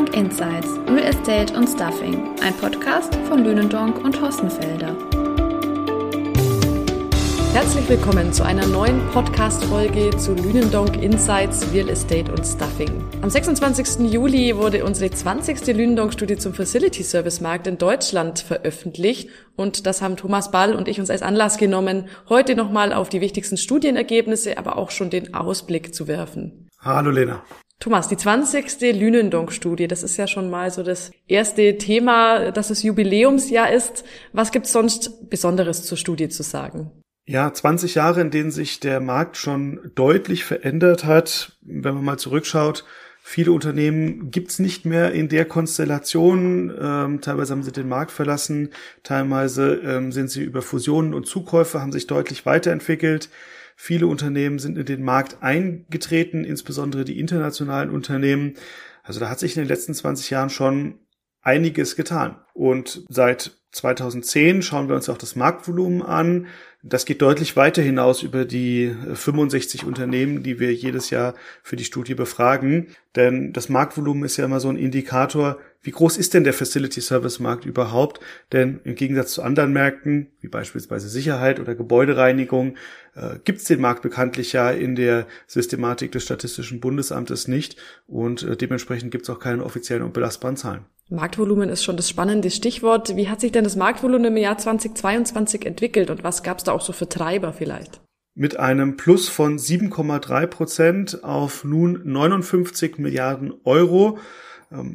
Lünendonk Insights, Real Estate und Stuffing, ein Podcast von Lünendonk und Hossenfelder. Herzlich willkommen zu einer neuen Podcast-Folge zu Lünendonk Insights, Real Estate und Stuffing. Am 26. Juli wurde unsere 20. Lünendonk-Studie zum Facility Service Markt in Deutschland veröffentlicht und das haben Thomas Ball und ich uns als Anlass genommen, heute nochmal auf die wichtigsten Studienergebnisse, aber auch schon den Ausblick zu werfen. Hallo Lena. Thomas, die 20. Lünendonk-Studie, das ist ja schon mal so das erste Thema, dass es Jubiläumsjahr ist. Was gibt's sonst Besonderes zur Studie zu sagen? Ja, 20 Jahre, in denen sich der Markt schon deutlich verändert hat. Wenn man mal zurückschaut, viele Unternehmen gibt's nicht mehr in der Konstellation. Ähm, teilweise haben sie den Markt verlassen, teilweise ähm, sind sie über Fusionen und Zukäufe, haben sich deutlich weiterentwickelt. Viele Unternehmen sind in den Markt eingetreten, insbesondere die internationalen Unternehmen. Also da hat sich in den letzten 20 Jahren schon einiges getan. Und seit 2010 schauen wir uns auch das Marktvolumen an. Das geht deutlich weiter hinaus über die 65 Unternehmen, die wir jedes Jahr für die Studie befragen. Denn das Marktvolumen ist ja immer so ein Indikator, wie groß ist denn der Facility Service Markt überhaupt? Denn im Gegensatz zu anderen Märkten, wie beispielsweise Sicherheit oder Gebäudereinigung, äh, gibt es den Markt bekanntlich ja in der Systematik des Statistischen Bundesamtes nicht und äh, dementsprechend gibt es auch keine offiziellen und belastbaren Zahlen. Marktvolumen ist schon das spannende Stichwort. Wie hat sich denn das Marktvolumen im Jahr 2022 entwickelt und was gab es da auch so für Treiber vielleicht? Mit einem Plus von 7,3 Prozent auf nun 59 Milliarden Euro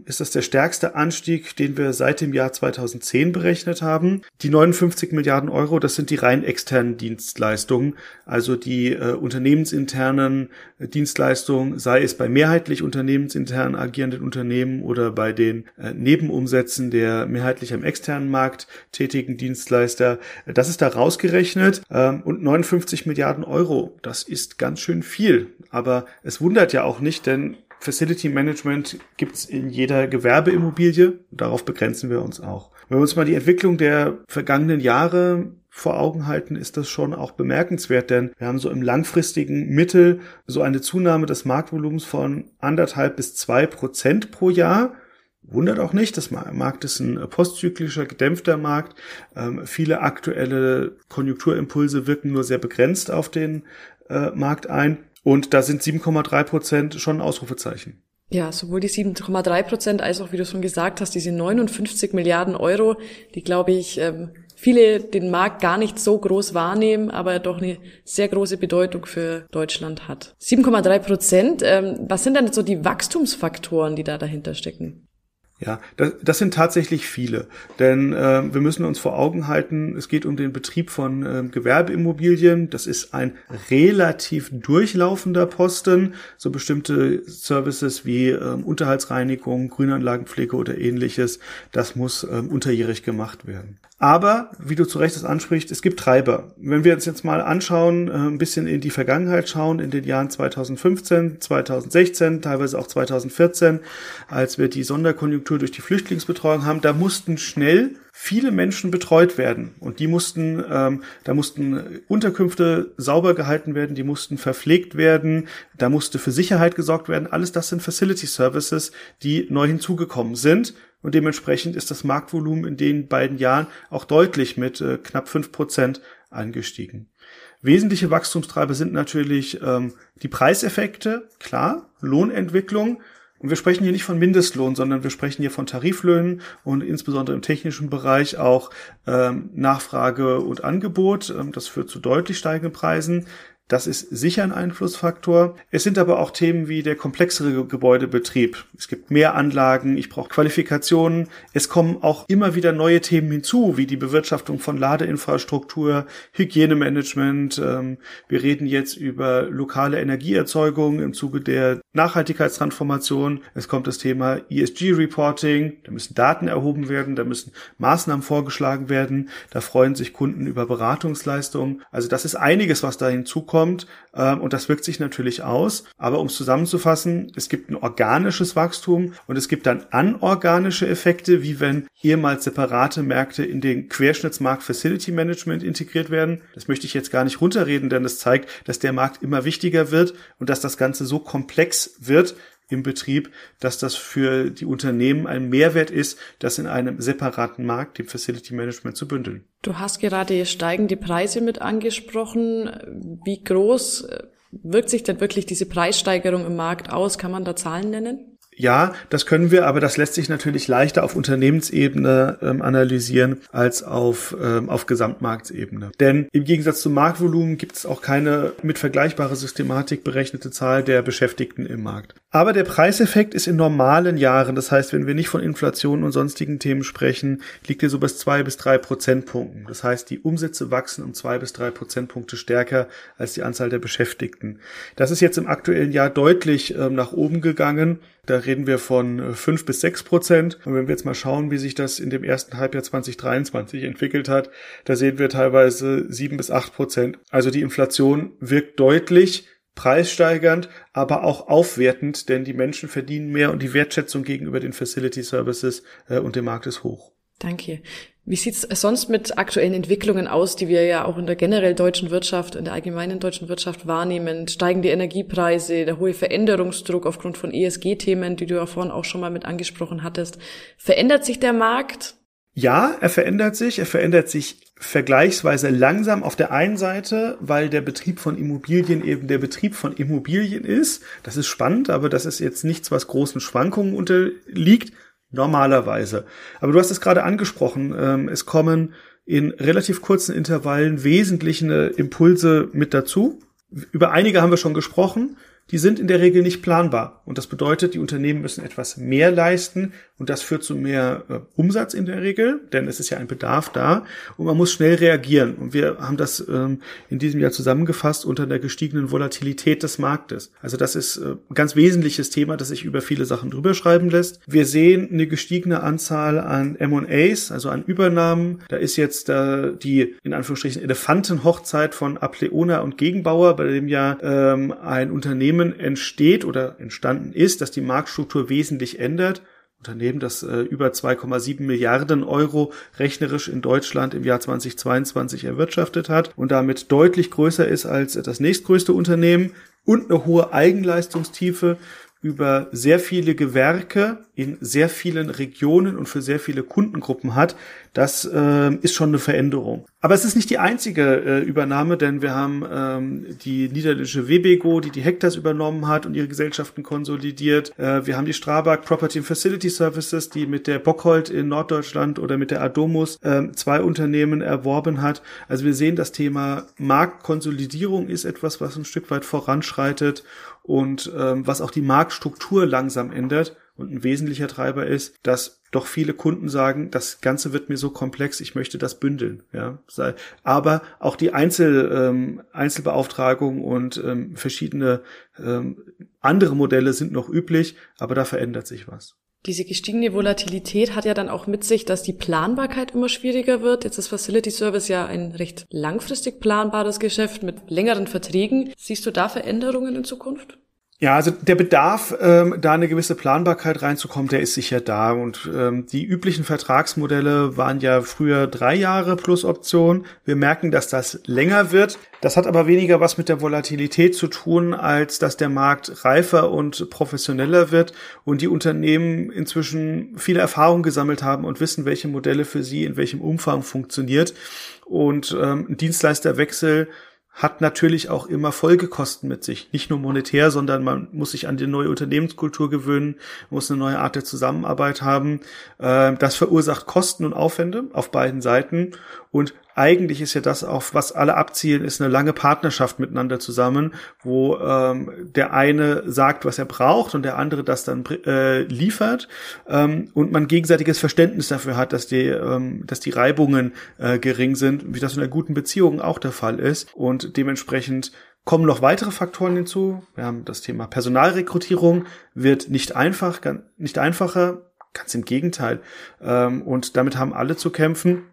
ist das der stärkste Anstieg, den wir seit dem Jahr 2010 berechnet haben. Die 59 Milliarden Euro, das sind die rein externen Dienstleistungen, also die äh, unternehmensinternen äh, Dienstleistungen, sei es bei mehrheitlich unternehmensintern agierenden Unternehmen oder bei den äh, Nebenumsätzen der mehrheitlich am externen Markt tätigen Dienstleister. Das ist da rausgerechnet ähm, und 59 Milliarden Euro, das ist ganz schön viel. Aber es wundert ja auch nicht, denn Facility Management gibt's in jeder Gewerbeimmobilie. Darauf begrenzen wir uns auch. Wenn wir uns mal die Entwicklung der vergangenen Jahre vor Augen halten, ist das schon auch bemerkenswert, denn wir haben so im langfristigen Mittel so eine Zunahme des Marktvolumens von anderthalb bis zwei Prozent pro Jahr. Wundert auch nicht, das Markt ist ein postzyklischer, gedämpfter Markt. Ähm, viele aktuelle Konjunkturimpulse wirken nur sehr begrenzt auf den äh, Markt ein. Und da sind 7,3 Prozent schon ein Ausrufezeichen. Ja, sowohl die 7,3 Prozent als auch, wie du schon gesagt hast, diese 59 Milliarden Euro, die, glaube ich, ähm, viele den Markt gar nicht so groß wahrnehmen, aber doch eine sehr große Bedeutung für Deutschland hat. 7,3 Prozent, ähm, was sind denn so die Wachstumsfaktoren, die da dahinter stecken? Ja, das, das sind tatsächlich viele, denn äh, wir müssen uns vor Augen halten, es geht um den Betrieb von äh, Gewerbeimmobilien. Das ist ein relativ durchlaufender Posten. So bestimmte Services wie äh, Unterhaltsreinigung, Grünanlagenpflege oder ähnliches, das muss äh, unterjährig gemacht werden. Aber, wie du zu Recht das ansprichst, es gibt Treiber. Wenn wir uns jetzt mal anschauen, äh, ein bisschen in die Vergangenheit schauen, in den Jahren 2015, 2016, teilweise auch 2014, als wir die Sonderkonjunktur durch die Flüchtlingsbetreuung haben, da mussten schnell viele Menschen betreut werden und die mussten, ähm, da mussten Unterkünfte sauber gehalten werden, die mussten verpflegt werden, da musste für Sicherheit gesorgt werden. Alles das sind Facility Services, die neu hinzugekommen sind und dementsprechend ist das Marktvolumen in den beiden Jahren auch deutlich mit äh, knapp fünf Prozent angestiegen. Wesentliche Wachstumstreiber sind natürlich ähm, die Preiseffekte, klar, Lohnentwicklung. Und wir sprechen hier nicht von Mindestlohn, sondern wir sprechen hier von Tariflöhnen und insbesondere im technischen Bereich auch ähm, Nachfrage und Angebot. Ähm, das führt zu deutlich steigenden Preisen. Das ist sicher ein Einflussfaktor. Es sind aber auch Themen wie der komplexere Gebäudebetrieb. Es gibt mehr Anlagen, ich brauche Qualifikationen. Es kommen auch immer wieder neue Themen hinzu, wie die Bewirtschaftung von Ladeinfrastruktur, Hygienemanagement. Ähm, wir reden jetzt über lokale Energieerzeugung im Zuge der Nachhaltigkeitstransformation. Es kommt das Thema ESG-Reporting. Da müssen Daten erhoben werden, da müssen Maßnahmen vorgeschlagen werden. Da freuen sich Kunden über Beratungsleistungen. Also das ist einiges, was da hinzukommt kommt ähm, und das wirkt sich natürlich aus. Aber um es zusammenzufassen, es gibt ein organisches Wachstum und es gibt dann anorganische Effekte, wie wenn ehemals separate Märkte in den Querschnittsmarkt Facility Management integriert werden. Das möchte ich jetzt gar nicht runterreden, denn es zeigt, dass der Markt immer wichtiger wird und dass das Ganze so komplex wird, im Betrieb, dass das für die Unternehmen ein Mehrwert ist, das in einem separaten Markt, dem Facility Management, zu bündeln. Du hast gerade steigende Preise mit angesprochen. Wie groß äh, wirkt sich denn wirklich diese Preissteigerung im Markt aus? Kann man da Zahlen nennen? Ja, das können wir, aber das lässt sich natürlich leichter auf Unternehmensebene ähm, analysieren als auf, ähm, auf Gesamtmarktsebene. Denn im Gegensatz zum Marktvolumen gibt es auch keine mit vergleichbarer Systematik berechnete Zahl der Beschäftigten im Markt. Aber der Preiseffekt ist in normalen Jahren, das heißt, wenn wir nicht von Inflation und sonstigen Themen sprechen, liegt er so bis zwei bis drei Prozentpunkten. Das heißt, die Umsätze wachsen um zwei bis drei Prozentpunkte stärker als die Anzahl der Beschäftigten. Das ist jetzt im aktuellen Jahr deutlich ähm, nach oben gegangen. Da reden wir von äh, fünf bis sechs Prozent. Und wenn wir jetzt mal schauen, wie sich das in dem ersten Halbjahr 2023 entwickelt hat, da sehen wir teilweise sieben bis acht Prozent. Also die Inflation wirkt deutlich preissteigernd, aber auch aufwertend, denn die Menschen verdienen mehr und die Wertschätzung gegenüber den Facility Services äh, und dem Markt ist hoch. Danke. Wie sieht's sonst mit aktuellen Entwicklungen aus, die wir ja auch in der generell deutschen Wirtschaft, in der allgemeinen deutschen Wirtschaft wahrnehmen? Steigende Energiepreise, der hohe Veränderungsdruck aufgrund von ESG-Themen, die du ja vorhin auch schon mal mit angesprochen hattest. Verändert sich der Markt? Ja, er verändert sich. Er verändert sich vergleichsweise langsam auf der einen Seite, weil der Betrieb von Immobilien eben der Betrieb von Immobilien ist. Das ist spannend, aber das ist jetzt nichts, was großen Schwankungen unterliegt. Normalerweise. Aber du hast es gerade angesprochen. Ähm, es kommen in relativ kurzen Intervallen wesentliche Impulse mit dazu. Über einige haben wir schon gesprochen die sind in der Regel nicht planbar. Und das bedeutet, die Unternehmen müssen etwas mehr leisten und das führt zu mehr äh, Umsatz in der Regel, denn es ist ja ein Bedarf da und man muss schnell reagieren. Und wir haben das ähm, in diesem Jahr zusammengefasst unter der gestiegenen Volatilität des Marktes. Also das ist äh, ein ganz wesentliches Thema, das sich über viele Sachen drüber schreiben lässt. Wir sehen eine gestiegene Anzahl an M&As, also an Übernahmen. Da ist jetzt äh, die in Anführungsstrichen Elefantenhochzeit von Apleona und Gegenbauer, bei dem ja ähm, ein Unternehmen Unternehmen entsteht oder entstanden ist, dass die Marktstruktur wesentlich ändert. Unternehmen, das äh, über 2,7 Milliarden Euro rechnerisch in Deutschland im Jahr 2022 erwirtschaftet hat und damit deutlich größer ist als das nächstgrößte Unternehmen und eine hohe Eigenleistungstiefe über sehr viele Gewerke in sehr vielen Regionen und für sehr viele Kundengruppen hat, das äh, ist schon eine Veränderung. Aber es ist nicht die einzige äh, Übernahme, denn wir haben ähm, die niederländische Webego, die die Hectors übernommen hat und ihre Gesellschaften konsolidiert. Äh, wir haben die Strabag Property and Facility Services, die mit der Bockhold in Norddeutschland oder mit der Adomus äh, zwei Unternehmen erworben hat. Also wir sehen, das Thema Marktkonsolidierung ist etwas, was ein Stück weit voranschreitet und ähm, was auch die Marktstruktur langsam ändert. Und ein wesentlicher Treiber ist, dass doch viele Kunden sagen, das Ganze wird mir so komplex, ich möchte das bündeln. Ja, aber auch die Einzel, ähm, Einzelbeauftragung und ähm, verschiedene ähm, andere Modelle sind noch üblich, aber da verändert sich was. Diese gestiegene Volatilität hat ja dann auch mit sich, dass die Planbarkeit immer schwieriger wird. Jetzt ist Facility Service ja ein recht langfristig planbares Geschäft mit längeren Verträgen. Siehst du da Veränderungen in Zukunft? Ja, also der Bedarf, ähm, da eine gewisse Planbarkeit reinzukommen, der ist sicher da. Und ähm, die üblichen Vertragsmodelle waren ja früher drei Jahre plus Option. Wir merken, dass das länger wird. Das hat aber weniger was mit der Volatilität zu tun, als dass der Markt reifer und professioneller wird und die Unternehmen inzwischen viele Erfahrungen gesammelt haben und wissen, welche Modelle für sie in welchem Umfang funktioniert. Und ähm, Dienstleisterwechsel hat natürlich auch immer Folgekosten mit sich. Nicht nur monetär, sondern man muss sich an die neue Unternehmenskultur gewöhnen, muss eine neue Art der Zusammenarbeit haben. Ähm, das verursacht Kosten und Aufwände auf beiden Seiten. Und eigentlich ist ja das auch, was alle abzielen, ist eine lange Partnerschaft miteinander zusammen, wo ähm, der eine sagt, was er braucht und der andere das dann äh, liefert ähm, und man gegenseitiges Verständnis dafür hat, dass die, ähm, dass die Reibungen äh, gering sind, wie das in einer guten Beziehung auch der Fall ist und dementsprechend kommen noch weitere Faktoren hinzu. Wir haben das Thema Personalrekrutierung wird nicht einfach, nicht einfacher, ganz im Gegenteil. Ähm, und damit haben alle zu kämpfen.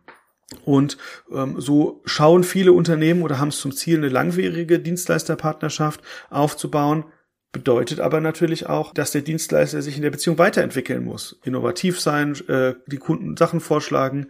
Und ähm, so schauen viele Unternehmen oder haben es zum Ziel, eine langwierige Dienstleisterpartnerschaft aufzubauen. Bedeutet aber natürlich auch, dass der Dienstleister sich in der Beziehung weiterentwickeln muss, innovativ sein, äh, die Kunden Sachen vorschlagen,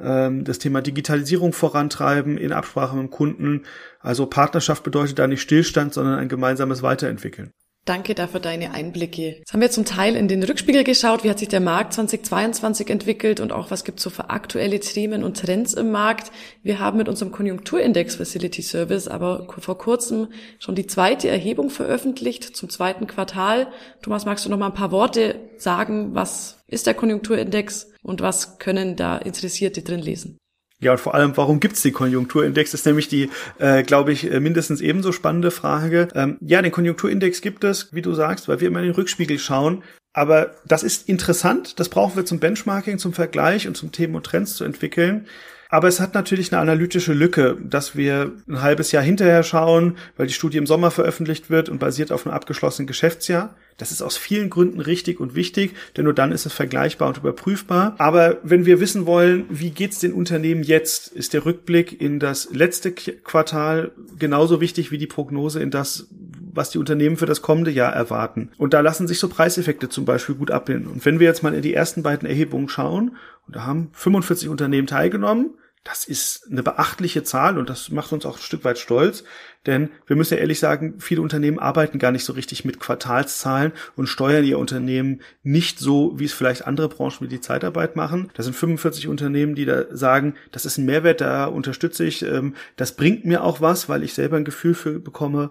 ähm, das Thema Digitalisierung vorantreiben in Absprache mit dem Kunden. Also Partnerschaft bedeutet da nicht Stillstand, sondern ein gemeinsames Weiterentwickeln. Danke dafür deine Einblicke. Jetzt haben wir zum Teil in den Rückspiegel geschaut, wie hat sich der Markt 2022 entwickelt und auch was gibt es so für aktuelle Themen und Trends im Markt. Wir haben mit unserem Konjunkturindex Facility Service aber vor kurzem schon die zweite Erhebung veröffentlicht zum zweiten Quartal. Thomas, magst du noch mal ein paar Worte sagen? Was ist der Konjunkturindex und was können da Interessierte drin lesen? Ja, und vor allem, warum gibt's den Konjunkturindex? Das ist nämlich die, äh, glaube ich, äh, mindestens ebenso spannende Frage. Ähm, ja, den Konjunkturindex gibt es, wie du sagst, weil wir immer in den Rückspiegel schauen. Aber das ist interessant, das brauchen wir zum Benchmarking, zum Vergleich und zum Themen und Trends zu entwickeln. Aber es hat natürlich eine analytische Lücke, dass wir ein halbes Jahr hinterher schauen, weil die Studie im Sommer veröffentlicht wird und basiert auf einem abgeschlossenen Geschäftsjahr. Das ist aus vielen Gründen richtig und wichtig, denn nur dann ist es vergleichbar und überprüfbar. Aber wenn wir wissen wollen, wie geht's den Unternehmen jetzt, ist der Rückblick in das letzte Quartal genauso wichtig wie die Prognose in das, was die Unternehmen für das kommende Jahr erwarten. Und da lassen sich so Preiseffekte zum Beispiel gut abbilden. Und wenn wir jetzt mal in die ersten beiden Erhebungen schauen, und da haben 45 Unternehmen teilgenommen, das ist eine beachtliche Zahl und das macht uns auch ein Stück weit stolz, denn wir müssen ja ehrlich sagen, viele Unternehmen arbeiten gar nicht so richtig mit Quartalszahlen und steuern ihr Unternehmen nicht so, wie es vielleicht andere Branchen wie die Zeitarbeit machen. Da sind 45 Unternehmen, die da sagen, das ist ein Mehrwert, da unterstütze ich, ähm, das bringt mir auch was, weil ich selber ein Gefühl für bekomme,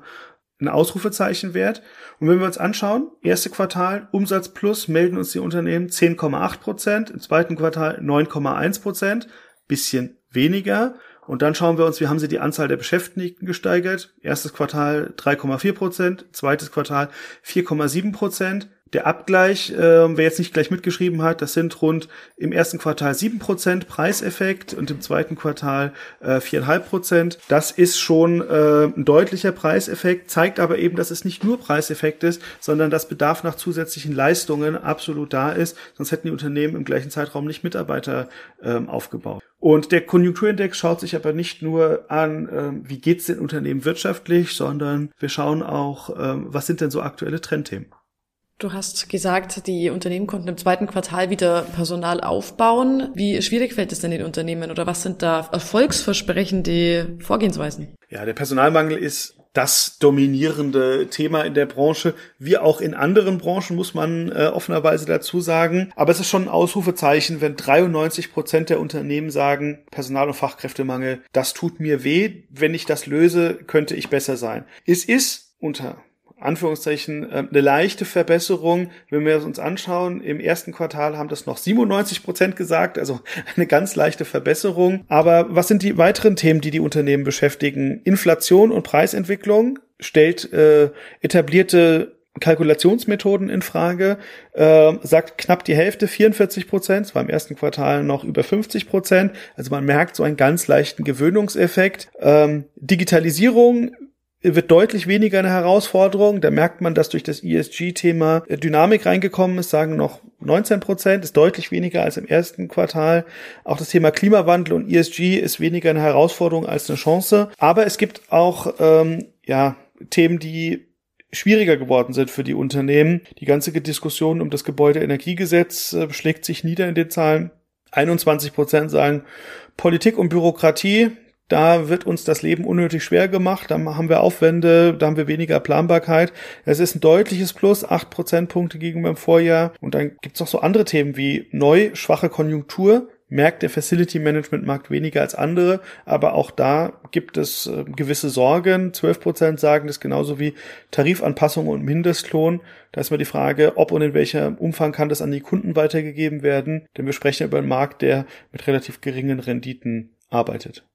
ein Ausrufezeichen wert. Und wenn wir uns anschauen, erste Quartal Umsatz plus melden uns die Unternehmen 10,8 Prozent, im zweiten Quartal 9,1 Prozent, bisschen weniger. Und dann schauen wir uns, wie haben sie die Anzahl der Beschäftigten gesteigert. Erstes Quartal 3,4 Prozent, zweites Quartal 4,7 Prozent. Der Abgleich, äh, wer jetzt nicht gleich mitgeschrieben hat, das sind rund im ersten Quartal sieben Prozent Preiseffekt und im zweiten Quartal äh, viereinhalb Prozent. Das ist schon äh, ein deutlicher Preiseffekt, zeigt aber eben, dass es nicht nur Preiseffekt ist, sondern dass Bedarf nach zusätzlichen Leistungen absolut da ist. Sonst hätten die Unternehmen im gleichen Zeitraum nicht Mitarbeiter ähm, aufgebaut. Und der Konjunkturindex schaut sich aber nicht nur an, ähm, wie geht's den Unternehmen wirtschaftlich, sondern wir schauen auch, ähm, was sind denn so aktuelle Trendthemen. Du hast gesagt, die Unternehmen konnten im zweiten Quartal wieder Personal aufbauen. Wie schwierig fällt es denn den Unternehmen oder was sind da erfolgsversprechende Vorgehensweisen? Ja, der Personalmangel ist das dominierende Thema in der Branche, wie auch in anderen Branchen, muss man äh, offenerweise dazu sagen. Aber es ist schon ein Ausrufezeichen, wenn 93 Prozent der Unternehmen sagen, Personal- und Fachkräftemangel, das tut mir weh. Wenn ich das löse, könnte ich besser sein. Es ist unter Anführungszeichen äh, eine leichte Verbesserung. Wenn wir es uns anschauen, im ersten Quartal haben das noch 97 Prozent gesagt, also eine ganz leichte Verbesserung. Aber was sind die weiteren Themen, die die Unternehmen beschäftigen? Inflation und Preisentwicklung stellt äh, etablierte Kalkulationsmethoden in Frage, äh, sagt knapp die Hälfte, 44 Prozent, es war im ersten Quartal noch über 50 Prozent. Also man merkt so einen ganz leichten Gewöhnungseffekt. Ähm, Digitalisierung wird deutlich weniger eine Herausforderung. Da merkt man, dass durch das ESG-Thema Dynamik reingekommen ist, sagen noch 19 Prozent, ist deutlich weniger als im ersten Quartal. Auch das Thema Klimawandel und ESG ist weniger eine Herausforderung als eine Chance. Aber es gibt auch ähm, ja, Themen, die schwieriger geworden sind für die Unternehmen. Die ganze Diskussion um das Gebäudeenergiegesetz äh, schlägt sich nieder in den Zahlen. 21 Prozent sagen, Politik und Bürokratie da wird uns das Leben unnötig schwer gemacht, da haben wir Aufwände, da haben wir weniger Planbarkeit. Es ist ein deutliches Plus, acht Prozentpunkte gegenüber dem Vorjahr. Und dann gibt es noch so andere Themen wie neu, schwache Konjunktur, merkt der Facility Management Markt weniger als andere, aber auch da gibt es äh, gewisse Sorgen. 12 Prozent sagen das genauso wie Tarifanpassungen und Mindestlohn. Da ist mal die Frage, ob und in welchem Umfang kann das an die Kunden weitergegeben werden, denn wir sprechen über einen Markt, der mit relativ geringen Renditen arbeitet.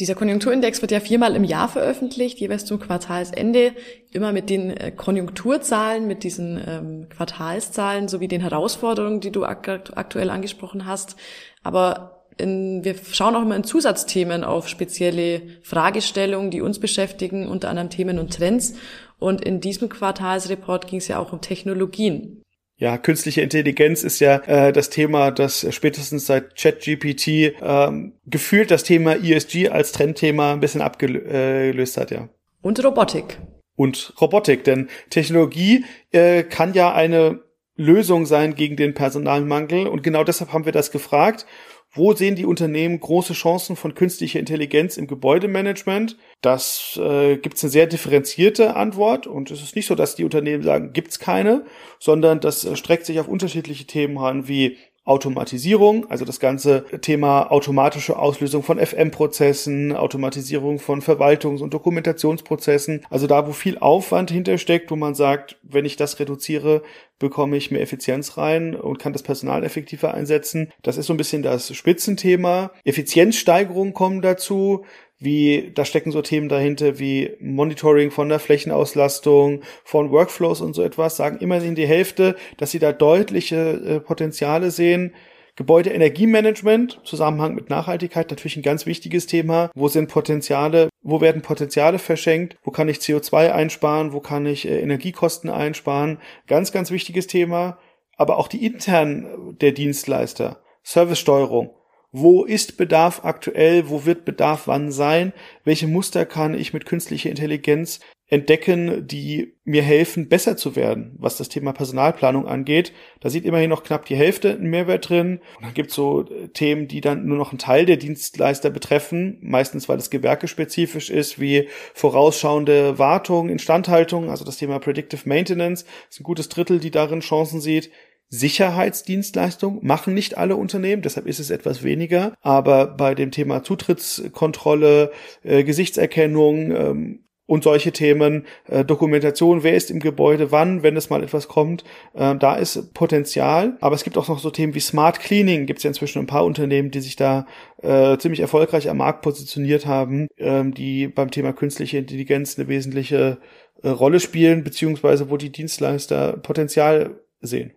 Dieser Konjunkturindex wird ja viermal im Jahr veröffentlicht, jeweils zum Quartalsende, immer mit den äh, Konjunkturzahlen, mit diesen ähm, Quartalszahlen sowie den Herausforderungen, die du ak aktuell angesprochen hast. Aber in, wir schauen auch immer in Zusatzthemen auf spezielle Fragestellungen, die uns beschäftigen, unter anderem Themen und Trends. Und in diesem Quartalsreport ging es ja auch um Technologien. Ja, künstliche Intelligenz ist ja äh, das Thema, das spätestens seit ChatGPT ähm, gefühlt das Thema ESG als Trendthema ein bisschen abgelöst hat, ja. Und Robotik. Und Robotik, denn Technologie äh, kann ja eine Lösung sein gegen den Personalmangel und genau deshalb haben wir das gefragt wo sehen die Unternehmen große Chancen von künstlicher Intelligenz im Gebäudemanagement? Das äh, gibt es eine sehr differenzierte Antwort und es ist nicht so, dass die Unternehmen sagen, gibt's keine, sondern das äh, streckt sich auf unterschiedliche Themen an wie Automatisierung, also das ganze Thema automatische Auslösung von FM-Prozessen, Automatisierung von Verwaltungs- und Dokumentationsprozessen, also da, wo viel Aufwand hintersteckt, wo man sagt, wenn ich das reduziere, bekomme ich mehr Effizienz rein und kann das Personal effektiver einsetzen. Das ist so ein bisschen das Spitzenthema. Effizienzsteigerungen kommen dazu wie, da stecken so Themen dahinter wie Monitoring von der Flächenauslastung, von Workflows und so etwas, sagen immerhin die Hälfte, dass sie da deutliche äh, Potenziale sehen. Gebäudeenergiemanagement, Zusammenhang mit Nachhaltigkeit, natürlich ein ganz wichtiges Thema. Wo sind Potenziale? Wo werden Potenziale verschenkt? Wo kann ich CO2 einsparen? Wo kann ich äh, Energiekosten einsparen? Ganz, ganz wichtiges Thema. Aber auch die internen der Dienstleister. Servicesteuerung wo ist Bedarf aktuell? Wo wird Bedarf wann sein? Welche Muster kann ich mit künstlicher Intelligenz entdecken, die mir helfen, besser zu werden, was das Thema Personalplanung angeht. Da sieht immerhin noch knapp die Hälfte einen Mehrwert drin. Und dann gibt es so äh, Themen, die dann nur noch einen Teil der Dienstleister betreffen, meistens weil es gewerkespezifisch ist, wie vorausschauende Wartung, Instandhaltung, also das Thema Predictive Maintenance, das ist ein gutes Drittel, die darin Chancen sieht. Sicherheitsdienstleistung machen nicht alle Unternehmen, deshalb ist es etwas weniger. Aber bei dem Thema Zutrittskontrolle, äh, Gesichtserkennung ähm, und solche Themen, äh, Dokumentation, wer ist im Gebäude, wann, wenn es mal etwas kommt, äh, da ist Potenzial. Aber es gibt auch noch so Themen wie Smart Cleaning, gibt es ja inzwischen ein paar Unternehmen, die sich da äh, ziemlich erfolgreich am Markt positioniert haben, ähm, die beim Thema künstliche Intelligenz eine wesentliche äh, Rolle spielen, beziehungsweise wo die Dienstleister Potenzial sehen.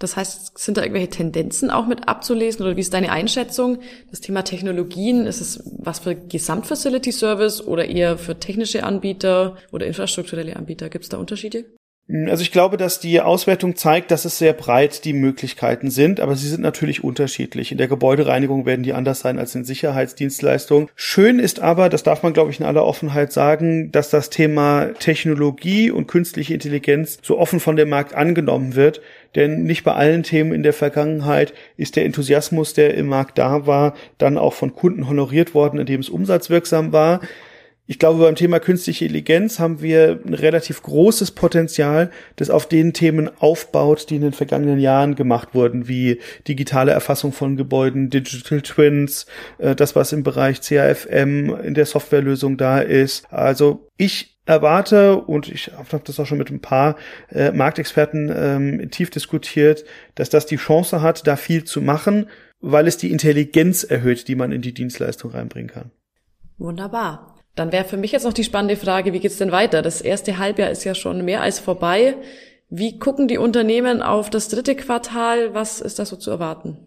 Das heißt, sind da irgendwelche Tendenzen auch mit abzulesen oder wie ist deine Einschätzung? Das Thema Technologien, ist es was für Gesamtfacility Service oder eher für technische Anbieter oder infrastrukturelle Anbieter? Gibt es da Unterschiede? Also ich glaube, dass die Auswertung zeigt, dass es sehr breit die Möglichkeiten sind, aber sie sind natürlich unterschiedlich. In der Gebäudereinigung werden die anders sein als in Sicherheitsdienstleistungen. Schön ist aber, das darf man glaube ich in aller Offenheit sagen, dass das Thema Technologie und künstliche Intelligenz so offen von dem Markt angenommen wird, denn nicht bei allen Themen in der Vergangenheit ist der Enthusiasmus, der im Markt da war, dann auch von Kunden honoriert worden, indem es umsatzwirksam war. Ich glaube, beim Thema künstliche Intelligenz haben wir ein relativ großes Potenzial, das auf den Themen aufbaut, die in den vergangenen Jahren gemacht wurden, wie digitale Erfassung von Gebäuden, Digital Twins, äh, das, was im Bereich CAFM in der Softwarelösung da ist. Also ich erwarte, und ich habe das auch schon mit ein paar äh, Marktexperten ähm, tief diskutiert, dass das die Chance hat, da viel zu machen, weil es die Intelligenz erhöht, die man in die Dienstleistung reinbringen kann. Wunderbar. Dann wäre für mich jetzt noch die spannende Frage, wie geht's denn weiter? Das erste Halbjahr ist ja schon mehr als vorbei. Wie gucken die Unternehmen auf das dritte Quartal? Was ist da so zu erwarten?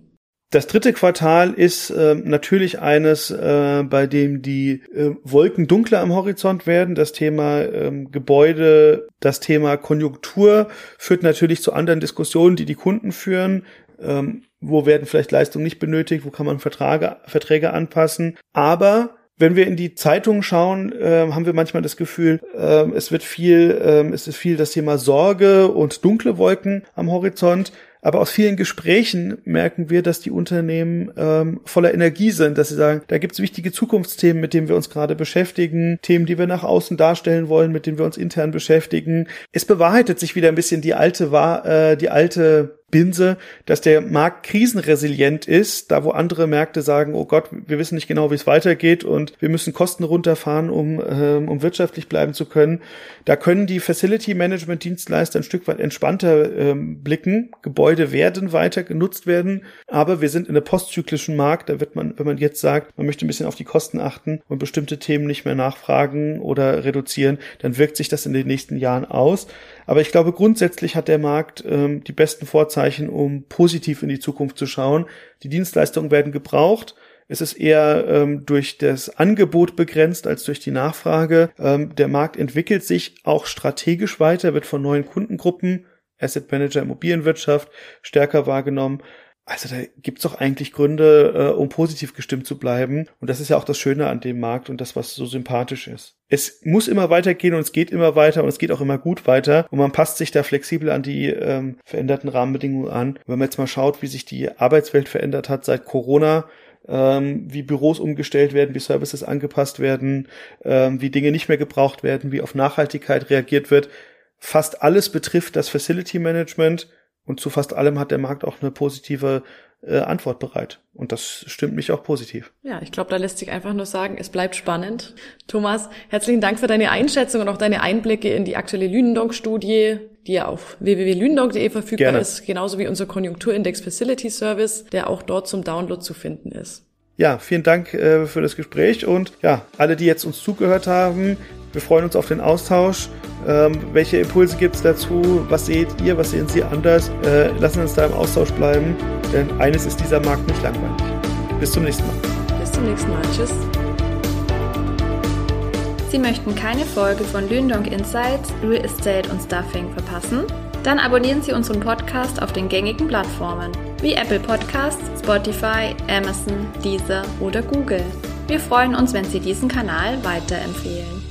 Das dritte Quartal ist äh, natürlich eines, äh, bei dem die äh, Wolken dunkler am Horizont werden. Das Thema ähm, Gebäude, das Thema Konjunktur führt natürlich zu anderen Diskussionen, die die Kunden führen. Ähm, wo werden vielleicht Leistungen nicht benötigt? Wo kann man Verträge, Verträge anpassen? Aber wenn wir in die Zeitungen schauen, äh, haben wir manchmal das Gefühl, äh, es wird viel, äh, es ist viel das Thema Sorge und dunkle Wolken am Horizont. Aber aus vielen Gesprächen merken wir, dass die Unternehmen ähm, voller Energie sind, dass sie sagen, da gibt es wichtige Zukunftsthemen, mit denen wir uns gerade beschäftigen, Themen, die wir nach außen darstellen wollen, mit denen wir uns intern beschäftigen. Es bewahrheitet sich wieder ein bisschen die alte, äh, die alte Binse, dass der Markt krisenresilient ist, da wo andere Märkte sagen, oh Gott, wir wissen nicht genau, wie es weitergeht und wir müssen Kosten runterfahren, um, ähm, um wirtschaftlich bleiben zu können. Da können die Facility Management Dienstleister ein Stück weit entspannter ähm, blicken. Gebäude werden weiter genutzt werden, aber wir sind in einem postzyklischen Markt. Da wird man, wenn man jetzt sagt, man möchte ein bisschen auf die Kosten achten und bestimmte Themen nicht mehr nachfragen oder reduzieren, dann wirkt sich das in den nächsten Jahren aus. Aber ich glaube, grundsätzlich hat der Markt ähm, die besten Vorzeichen, um positiv in die Zukunft zu schauen. Die Dienstleistungen werden gebraucht. Es ist eher ähm, durch das Angebot begrenzt als durch die Nachfrage. Ähm, der Markt entwickelt sich auch strategisch weiter, wird von neuen Kundengruppen, Asset Manager, Immobilienwirtschaft stärker wahrgenommen. Also da gibt's doch eigentlich Gründe, äh, um positiv gestimmt zu bleiben. Und das ist ja auch das Schöne an dem Markt und das, was so sympathisch ist. Es muss immer weitergehen und es geht immer weiter und es geht auch immer gut weiter. Und man passt sich da flexibel an die ähm, veränderten Rahmenbedingungen an. wenn man jetzt mal schaut, wie sich die Arbeitswelt verändert hat seit Corona, ähm, wie Büros umgestellt werden, wie Services angepasst werden, ähm, wie Dinge nicht mehr gebraucht werden, wie auf Nachhaltigkeit reagiert wird. Fast alles betrifft das Facility Management und zu fast allem hat der Markt auch eine positive äh, Antwort bereit. Und das stimmt mich auch positiv. Ja, ich glaube, da lässt sich einfach nur sagen, es bleibt spannend. Thomas, herzlichen Dank für deine Einschätzung und auch deine Einblicke in die aktuelle Lünendonk-Studie, die ja auf www.lünendonk.de verfügbar Gerne. ist, genauso wie unser Konjunkturindex Facility Service, der auch dort zum Download zu finden ist. Ja, vielen Dank äh, für das Gespräch und ja, alle, die jetzt uns zugehört haben, wir freuen uns auf den Austausch. Ähm, welche Impulse gibt es dazu? Was seht ihr? Was sehen Sie anders? Äh, lassen uns da im Austausch bleiben, denn eines ist dieser Markt nicht langweilig. Bis zum nächsten Mal. Bis zum nächsten Mal. Tschüss. Sie möchten keine Folge von Lündong Insights, Real Estate und Stuffing verpassen? Dann abonnieren Sie unseren Podcast auf den gängigen Plattformen wie Apple Podcasts, Spotify, Amazon, Deezer oder Google. Wir freuen uns, wenn Sie diesen Kanal weiterempfehlen.